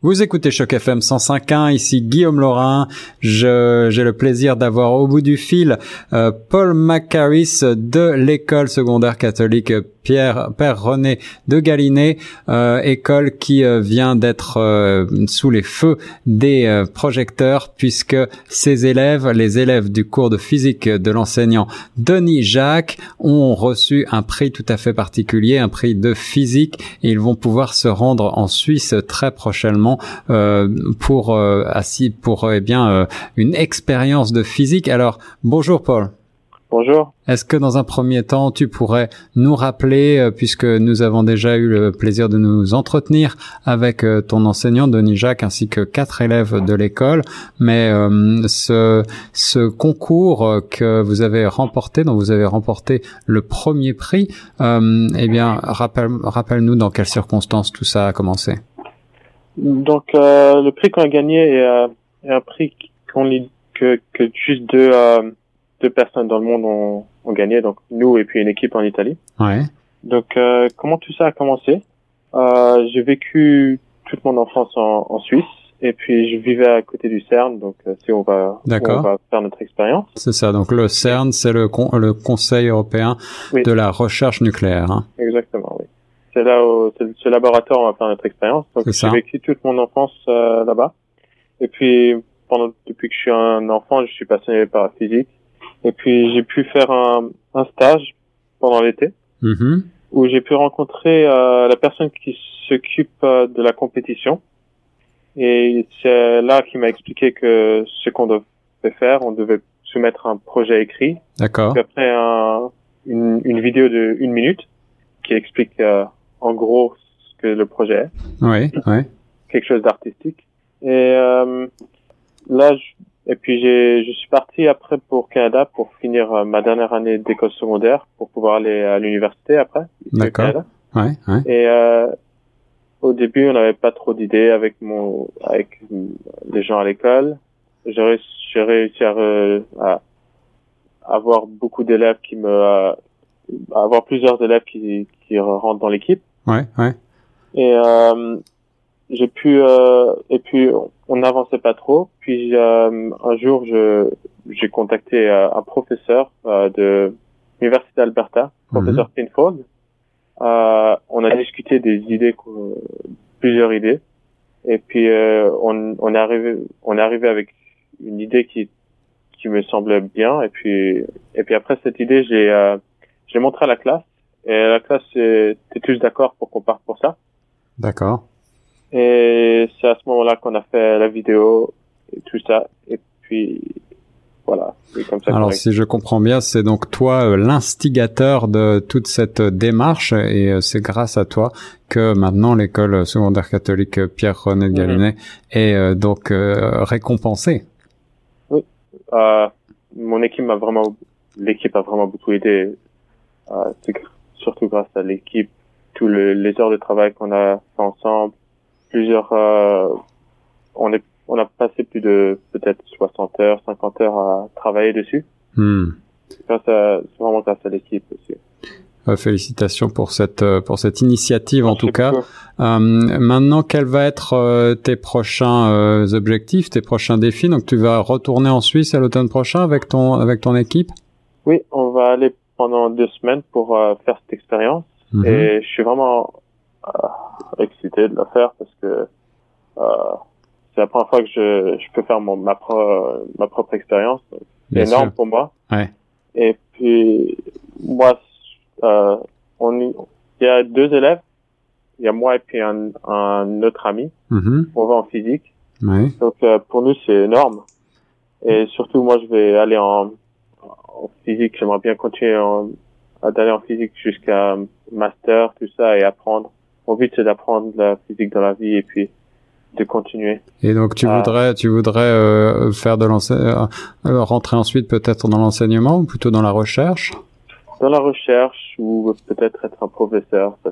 Vous écoutez Choc FM 105.1, ici Guillaume Laurin. J'ai le plaisir d'avoir au bout du fil euh, Paul Macaris de l'école secondaire catholique Pierre Père René de Galiné, euh, école qui euh, vient d'être sous les feux des projecteurs puisque ses élèves, les élèves du cours de physique de l'enseignant Denis Jacques, ont reçu un prix tout à fait particulier, un prix de physique, et ils vont pouvoir se rendre en Suisse très prochainement euh, pour euh, assis pour euh, eh bien une expérience de physique. Alors bonjour Paul. Bonjour. Est-ce que dans un premier temps, tu pourrais nous rappeler, puisque nous avons déjà eu le plaisir de nous entretenir avec ton enseignant Denis Jacques ainsi que quatre élèves de l'école, mais ce, ce concours que vous avez remporté, dont vous avez remporté le premier prix, eh bien, rappelle, rappelle-nous dans quelles circonstances tout ça a commencé. Donc euh, le prix qu'on a gagné est, euh, un prix qu'on que, que juste deux, euh, deux personnes dans le monde ont, ont, gagné, donc nous et puis une équipe en Italie. Ouais. Donc comment tout ça a commencé? J'ai vécu toute mon enfance en, en, Suisse et puis je vivais à côté du CERN, donc c'est où on va, on va faire notre expérience. C'est ça. Donc le CERN, c'est le, le Conseil européen de la recherche nucléaire. Hein. Exactement. Oui c'est là où ce laboratoire on va faire notre expérience. Donc j'ai vécu toute mon enfance euh, là-bas. Et puis pendant depuis que je suis un enfant, je suis passionné par la physique. Et puis j'ai pu faire un, un stage pendant l'été mm-hmm. où j'ai pu rencontrer euh, la personne qui s'occupe euh, de la compétition. Et c'est là qu'il m'a expliqué que ce qu'on devait faire, on devait soumettre un projet écrit. D'accord. Après un, une, une, vidéo de une minute qui explique euh, en gros ce que le projet est. Oui, oui. Quelque chose d'artistique. Et euh, là, je, et puis j'ai, je suis parti après pour Canada pour finir euh, ma dernière année d'école secondaire pour pouvoir aller à l'université après. D'accord. Ouais, ouais. Et euh, au début, on n'avait pas trop d'idées avec mon, avec les gens à l'école. J'ai réussi, j'ai réussi à, à, avoir beaucoup d'élèves qui me, à avoir plusieurs élèves qui, qui rentrent dans l'équipe. Ouais, ouais. Et euh, j'ai pu euh, et puis on n'avançait pas trop. Puis euh, un jour, je j'ai contacté euh, un professeur euh, de l'université d'Alberta, professeur mm Euh, on a discuté des idées, plusieurs idées, et puis on, on est arrivé on est arrivé avec une idée qui qui me semblait bien. Et puis et puis après cette idée, j'ai j'ai montré à la classe et la classe était tous d'accord pour qu'on parte pour ça. D'accord. Et c'est à ce moment-là qu'on a fait la vidéo et tout ça. Et puis, voilà. Comme ça Alors, si je comprends bien, c'est donc toi euh, l'instigateur de toute cette démarche et euh, c'est grâce à toi que maintenant l'école secondaire catholique Pierre-René de Galinet mhm. est euh, donc récompensée. Oui. mon équipe m'a vraiment, l'équipe a vraiment beaucoup aidé. c'est surtout grâce à l'équipe, tous les heures de travail qu'on a fait ensemble, plusieurs, euh, on est, on a passé plus de peut-être 60 heures, 50 heures à travailler dessus. Hmm. C'est vraiment grâce à l'équipe aussi. Euh, félicitations pour cette euh, pour cette initiative en tout cas. Euh, maintenant, quels vont être euh, tes prochains objectifs, tes prochains défis? Donc, tu vas retourner en Suisse à l'automne prochain avec ton avec ton équipe? Oui, on va aller pendant deux semaines pour euh, faire cette expérience. Mhm. Et je suis vraiment euh, excité de la faire parce que euh, c'est la première fois que je, je peux faire mon, ma, pro, ma propre expérience. C'est énorme pour moi. Ouais. Et puis, moi, euh, on, il y a deux élèves. Il y a moi et puis un, un autre ami. Mhm. On va en physique. Ouais. Donc, euh, pour nous, c'est énorme. Et surtout, moi, je vais aller en, en physique, j'aimerais bien continuer à d'aller en physique jusqu'à master, tout ça, et apprendre. Mon but, c'est d'apprendre la physique dans la vie et puis de continuer. Et donc, tu voudrais, tu voudrais euh, faire de l'enseignement, euh, rentrer ensuite peut-être dans l'enseignement ou plutôt dans la recherche? Dans la recherche ou peut-être être un professeur, ça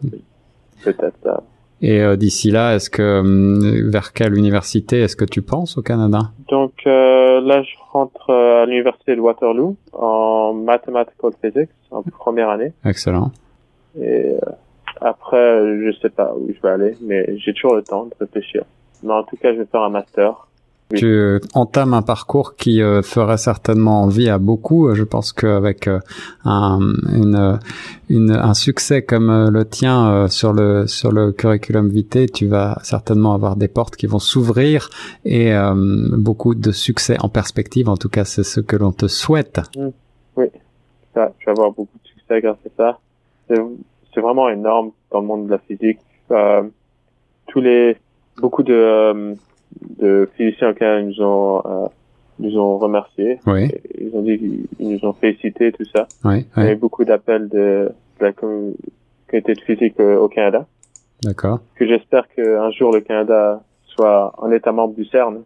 peut-être. Et euh, d'ici là, est-ce que hum, vers quelle université est-ce que tu penses au Canada? Donc euh, là, je rentre euh, à l'université de Waterloo en mathematical physics en première année. Excellent. Et après, je sais pas où je vais aller, mais j'ai toujours le temps de réfléchir. mais en tout cas, je vais faire un master. Oui. Tu entames un parcours qui euh, ferait certainement envie à beaucoup. Je pense qu'avec euh, un, une, une, un succès comme euh, le tien euh, sur le sur le curriculum vitae, tu vas certainement avoir des portes qui vont s'ouvrir et beaucoup de succès en perspective. En tout cas, c'est ce que l'on te souhaite. Mmh. Oui, ça, tu vas avoir beaucoup de succès grâce à ça. C'est vraiment énorme dans le monde de la physique. tous les beaucoup de de physiciens auxquels ils nous ont euh, nous ont remerciés. Oui. Ils ont dit qu'ils nous ont félicité tout ça. Oui. Il y a eu beaucoup d'appels de, de, la communauté de physique euh, au Canada. D'accord. Que j'espère qu'un jour le Canada soit un État membre du CERN.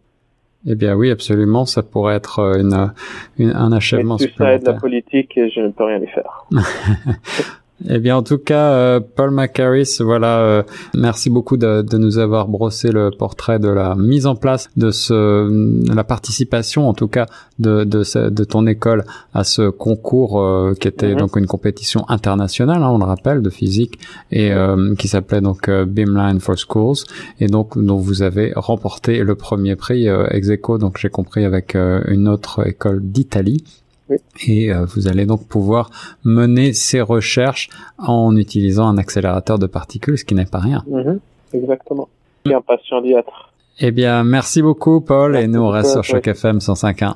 Eh bien oui, absolument, ça pourrait être euh, une, une un achèvement Mais tout ça est de la politique et je ne peux rien y faire. Eh bien, en tout cas, euh, Paul McCarris, voilà, euh, merci beaucoup de, de, nous avoir brossé le portrait de la mise en place de ce, la participation, en tout cas, de, de, de ton école à ce concours euh, qui était mhm. donc une compétition internationale, hein, on le rappelle, de physique et qui s'appelait donc Beamline for Schools et donc dont vous avez remporté le premier prix ex aequo, donc j'ai compris avec une autre école d'Italie. Et euh, vous allez donc pouvoir mener ces recherches en utilisant un accélérateur de particules, ce qui n'est pas rien. Mm-hmm. exactement. Suis impatient d'y être. Eh bien, merci beaucoup, Paul, et nous, on reste sur Choc FM 105.1.